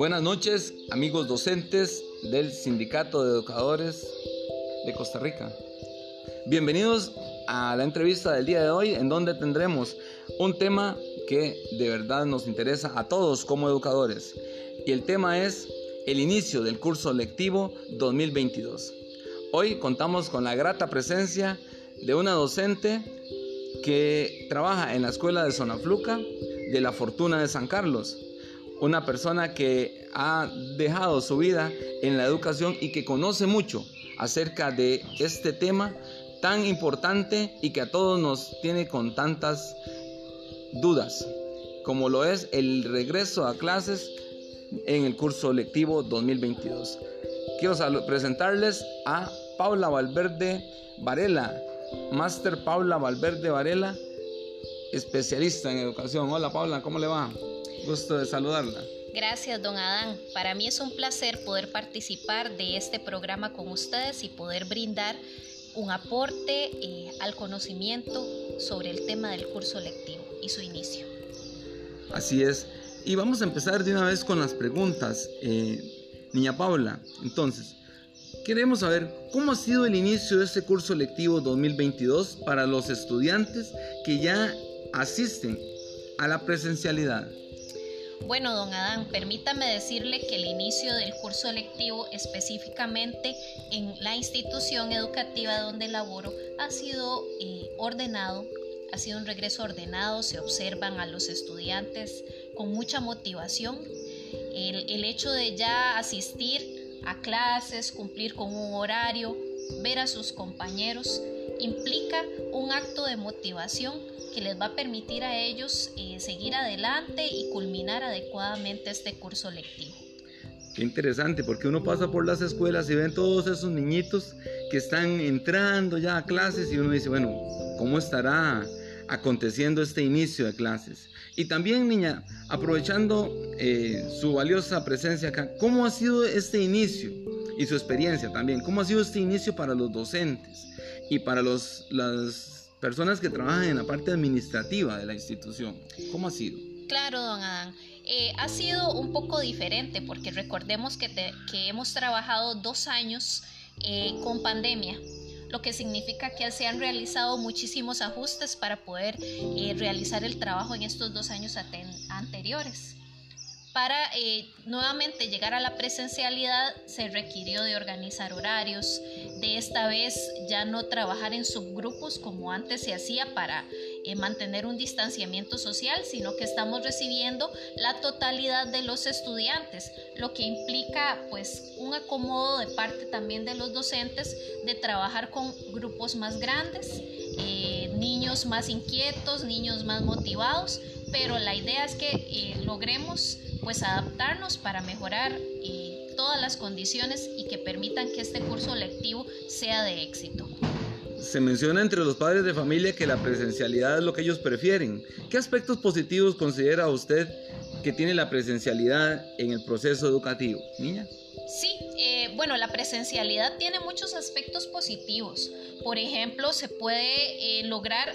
Buenas noches, amigos docentes del Sindicato de Educadores de Costa Rica. Bienvenidos a la entrevista del día de hoy en donde tendremos un tema que de verdad nos interesa a todos como educadores. Y el tema es el inicio del curso lectivo 2022. Hoy contamos con la grata presencia de una docente que trabaja en la escuela de Zonafluca de la Fortuna de San Carlos. Una persona que ha dejado su vida en la educación y que conoce mucho acerca de este tema tan importante y que a todos nos tiene con tantas dudas, como lo es el regreso a clases en el curso lectivo 2022. Quiero presentarles a Paula Valverde Varela, Máster Paula Valverde Varela, especialista en educación. Hola Paula, ¿cómo le va? Gusto de saludarla. Gracias, don Adán. Para mí es un placer poder participar de este programa con ustedes y poder brindar un aporte eh, al conocimiento sobre el tema del curso lectivo y su inicio. Así es. Y vamos a empezar de una vez con las preguntas. Eh, niña Paula, entonces, queremos saber cómo ha sido el inicio de este curso lectivo 2022 para los estudiantes que ya asisten a la presencialidad. Bueno, don Adán, permítame decirle que el inicio del curso lectivo específicamente en la institución educativa donde laboro ha sido eh, ordenado, ha sido un regreso ordenado, se observan a los estudiantes con mucha motivación. El, el hecho de ya asistir a clases, cumplir con un horario, ver a sus compañeros, implica un acto de motivación que les va a permitir a ellos eh, seguir adelante y culminar adecuadamente este curso lectivo. Qué interesante, porque uno pasa por las escuelas y ven todos esos niñitos que están entrando ya a clases y uno dice, bueno, ¿cómo estará aconteciendo este inicio de clases? Y también, niña, aprovechando eh, su valiosa presencia acá, ¿cómo ha sido este inicio y su experiencia también? ¿Cómo ha sido este inicio para los docentes y para los, las personas que trabajan en la parte administrativa de la institución. ¿Cómo ha sido? Claro, don Adán. Eh, ha sido un poco diferente porque recordemos que, que hemos trabajado dos años eh, con pandemia, lo que significa que se han realizado muchísimos ajustes para poder eh, realizar el trabajo en estos dos años anteriores. Para eh, nuevamente llegar a la presencialidad se requirió de organizar horarios, de esta vez ya no trabajar en subgrupos como antes se hacía para eh, mantener un distanciamiento social, sino que estamos recibiendo la totalidad de los estudiantes, lo que implica pues un acomodo de parte también de los docentes de trabajar con grupos más grandes, eh, niños más inquietos, niños más motivados, pero la idea es que logremos pues adaptarnos para mejorar eh, todas las condiciones y que permitan que este curso lectivo sea de éxito. Se menciona entre los padres de familia que la presencialidad es lo que ellos prefieren. ¿Qué aspectos positivos considera usted que tiene la presencialidad en el proceso educativo? Niña. Sí, eh, bueno, la presencialidad tiene muchos aspectos positivos. Por ejemplo, se puede eh, lograr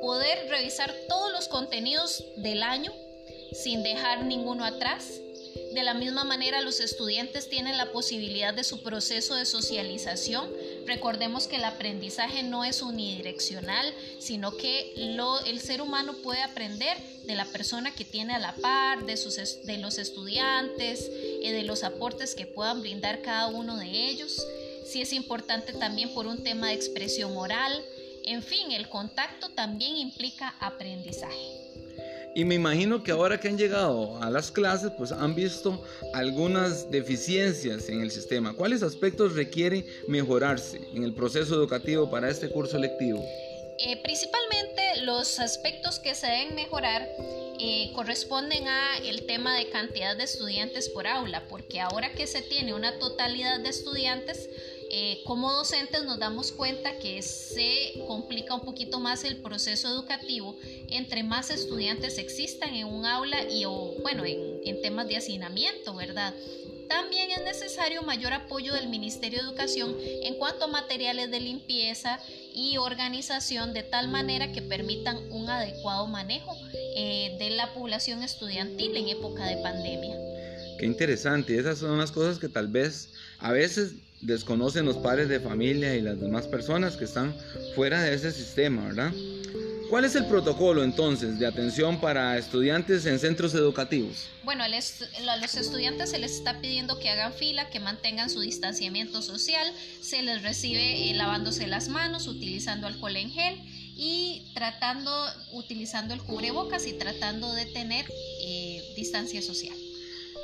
poder revisar todos los contenidos del año sin dejar ninguno atrás. De la misma manera, los estudiantes tienen la posibilidad de su proceso de socialización. Recordemos que el aprendizaje no es unidireccional, sino que el ser humano puede aprender de la persona que tiene a la par, de, sus, de los estudiantes, eh, de los aportes que puedan brindar cada uno de ellos. Si es importante también por un tema de expresión oral. En fin, el contacto también implica aprendizaje. Y me imagino que ahora que han llegado a las clases, pues han visto algunas deficiencias en el sistema. ¿Cuáles aspectos requieren mejorarse en el proceso educativo para este curso lectivo? Eh, principalmente los aspectos que se deben mejorar eh, corresponden a el tema de cantidad de estudiantes por aula, porque ahora que se tiene una totalidad de estudiantes, eh, como docentes nos damos cuenta que se complica un poquito más el proceso educativo entre más estudiantes existan en un aula y o, bueno, en, temas de hacinamiento, ¿verdad? También es necesario mayor apoyo del Ministerio de Educación en cuanto a materiales de limpieza y organización de tal manera que permitan un adecuado manejo eh, de la población estudiantil en época de pandemia. Qué interesante, esas son unas cosas que tal vez a veces desconocen los padres de familia y las demás personas que están fuera de ese sistema, ¿verdad? ¿Cuál es el protocolo entonces de atención para estudiantes en centros educativos? Bueno, a los estudiantes se les está pidiendo que hagan fila, que mantengan su distanciamiento social, se les recibe eh, lavándose las manos, utilizando alcohol en gel y tratando, utilizando el cubrebocas y tratando de tener eh, distancia social.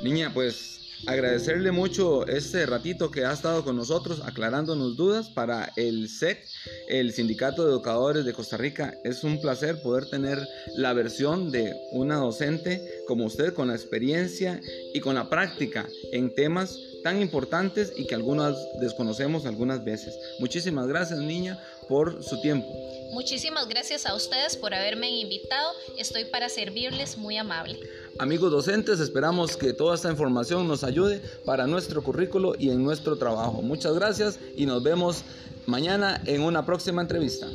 Niña, pues agradecerle mucho este ratito que ha estado con nosotros aclarándonos dudas para el SEC, el Sindicato de Educadores de Costa Rica. Es un placer poder tener la versión de una docente como usted con la experiencia y con la práctica en temas tan importantes y que algunas desconocemos algunas veces. Muchísimas gracias niña por su tiempo. Muchísimas gracias a ustedes por haberme invitado. Estoy para servirles muy amable. Amigos docentes, esperamos que toda esta información nos ayude para nuestro currículo y en nuestro trabajo. Muchas gracias y nos vemos mañana en una próxima entrevista.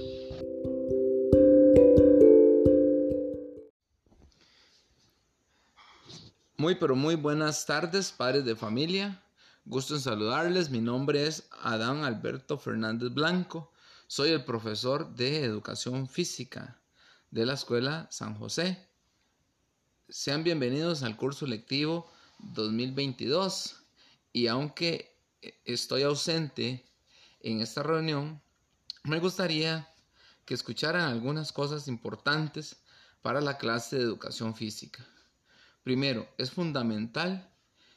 Muy pero muy buenas tardes, padres de familia. Gusto en saludarles. Mi nombre es Adán Alberto Fernández Blanco. Soy el profesor de educación física de la Escuela San José. Sean bienvenidos al curso lectivo 2022 y aunque estoy ausente en esta reunión, me gustaría que escucharan algunas cosas importantes para la clase de educación física. Primero, es fundamental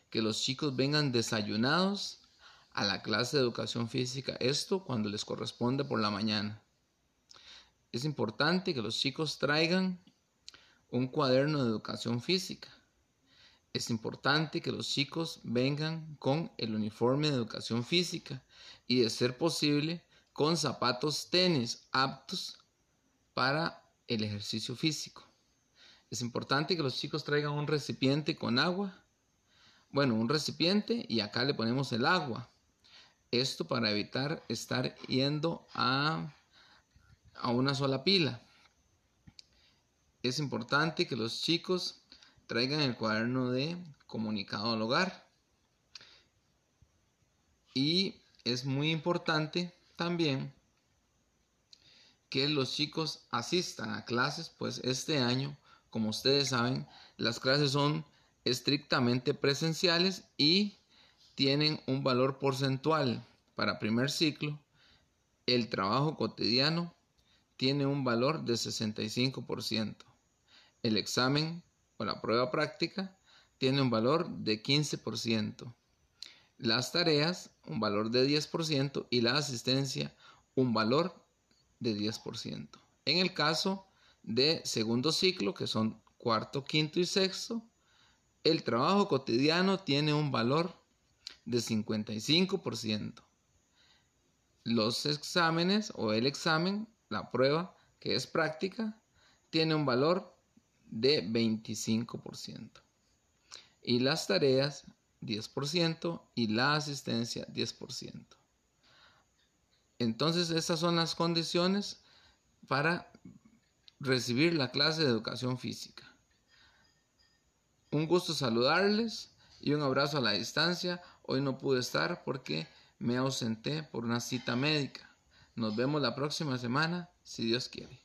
que los chicos vengan desayunados a la clase de educación física, esto cuando les corresponde por la mañana. Es importante que los chicos traigan un cuaderno de educación física. Es importante que los chicos vengan con el uniforme de educación física y de ser posible con zapatos tenis aptos para el ejercicio físico. Es importante que los chicos traigan un recipiente con agua. Bueno, un recipiente y acá le ponemos el agua. Esto para evitar estar yendo a, a una sola pila es importante que los chicos traigan el cuaderno de comunicado al hogar. Y es muy importante también que los chicos asistan a clases, pues este año, como ustedes saben, las clases son estrictamente presenciales y tienen un valor porcentual para primer ciclo. El trabajo cotidiano tiene un valor de 65%. El examen o la prueba práctica tiene un valor de 15%. Las tareas, un valor de 10% y la asistencia, un valor de 10%. En el caso de segundo ciclo, que son cuarto, quinto y sexto, el trabajo cotidiano tiene un valor de 55%. Los exámenes o el examen, la prueba que es práctica, tiene un valor de 25%. Y las tareas 10% y la asistencia 10%. Entonces estas son las condiciones para recibir la clase de educación física. Un gusto saludarles y un abrazo a la distancia. Hoy no pude estar porque me ausenté por una cita médica. Nos vemos la próxima semana, si Dios quiere.